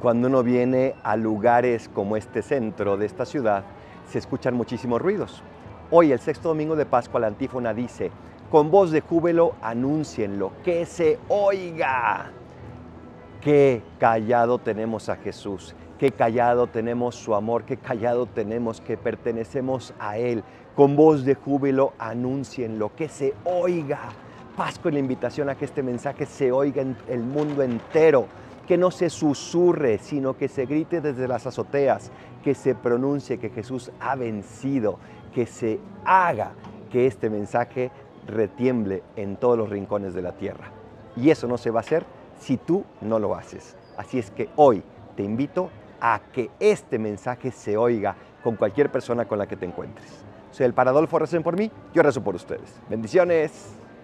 Cuando uno viene a lugares como este centro de esta ciudad, se escuchan muchísimos ruidos. Hoy, el sexto domingo de Pascua, la antífona dice, con voz de júbilo anúncienlo, que se oiga. Qué callado tenemos a Jesús, qué callado tenemos su amor, qué callado tenemos que pertenecemos a Él. Con voz de júbilo anúncienlo, que se oiga. Pascua la invitación a que este mensaje se oiga en el mundo entero que no se susurre, sino que se grite desde las azoteas, que se pronuncie que Jesús ha vencido, que se haga que este mensaje retiemble en todos los rincones de la tierra. Y eso no se va a hacer si tú no lo haces. Así es que hoy te invito a que este mensaje se oiga con cualquier persona con la que te encuentres. Soy el Paradolfo, recen por mí, yo rezo por ustedes. Bendiciones.